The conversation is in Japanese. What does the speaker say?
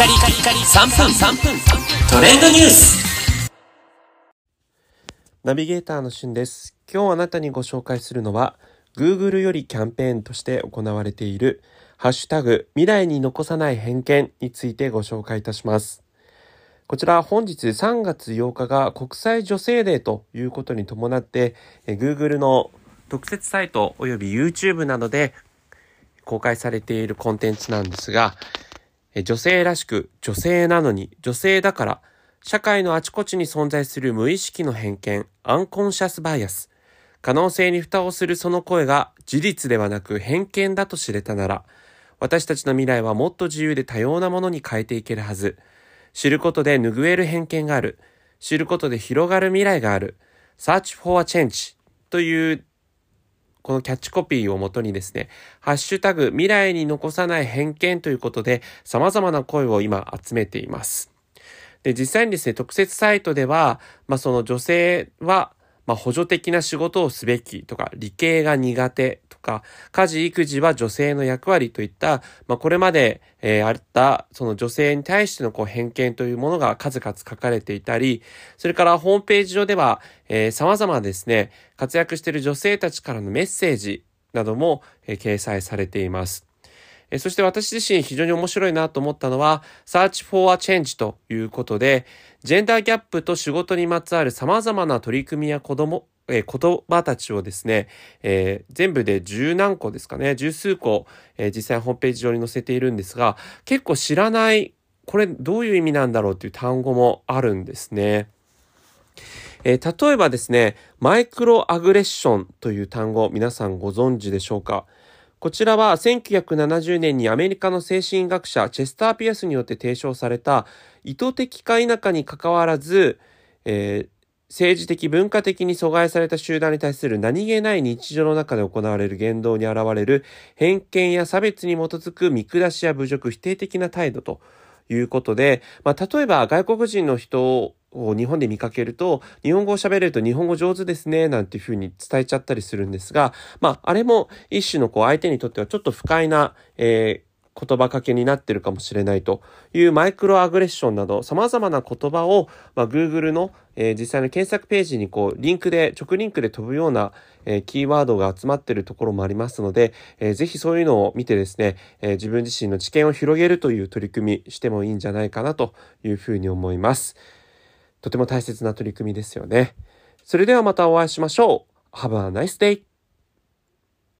カリカリカリ3分3分トレンドニュースナビゲーターのしゅんです。今日あなたにご紹介するのは、Google よりキャンペーンとして行われている、ハッシュタグ未来に残さない偏見についてご紹介いたします。こちら本日3月8日が国際女性デーということに伴って、Google の特設サイトおよび YouTube などで公開されているコンテンツなんですが、女性らしく女性なのに女性だから社会のあちこちに存在する無意識の偏見アンコンシャスバイアス可能性に蓋をするその声が事実ではなく偏見だと知れたなら私たちの未来はもっと自由で多様なものに変えていけるはず。知ることで拭える偏見がある。知ることで広がる未来がある。Search for a Change というこのキャッチコピーをもとにですね、ハッシュタグ未来に残さない偏見ということで様々な声を今集めています。で、実際にですね、特設サイトでは、まあその女性は、まあ補助的な仕事をすべきとか、理系が苦手とか、家事育児は女性の役割といった、まあこれまで、えーあった、その女性に対してのこう偏見というものが数々書かれていたり、それからホームページ上では、えー様々ですね、活躍している女性たちからのメッセージなども、えー掲載されています。えそして私自身非常に面白いなと思ったのは、Search for a Change ということで、ジェンダーギャップと仕事にまつわる様々な取り組みや子供、え言葉たちをですね、えー全部で十何個ですかね、十数個、えー実際ホームページ上に載せているんですが、結構知らない、これどういう意味なんだろうという単語もあるんですね。えー例えばですね、マイクロアグレッションという単語、皆さんご存知でしょうか？こちらは1970年にアメリカの精神学者チェスター・ピアスによって提唱された意図的か否かにかかわらず、えー政治的文化的に阻害された集団に対する何気ない日常の中で行われる言動に現れる偏見や差別に基づく見下しや侮辱否定的な態度ということで、まあ、例えば外国人の人を日本で見かけると、日本語を喋れると日本語上手ですね、なんていうふうに伝えちゃったりするんですが、まあ、あれも一種のこう相手にとってはちょっと不快な、えー言葉かけになってるかもしれないというマイクロアグレッションなど様々な言葉を、まあ、Google の、えー実際の検索ページにこうリンクで直リンクで飛ぶような、えーキーワードが集まってるところもありますので、えーぜひそういうのを見てですね、えー自分自身の知見を広げるという取り組みしてもいいんじゃないかなというふうに思います。とても大切な取り組みですよね。それではまたお会いしましょう。Have a nice day!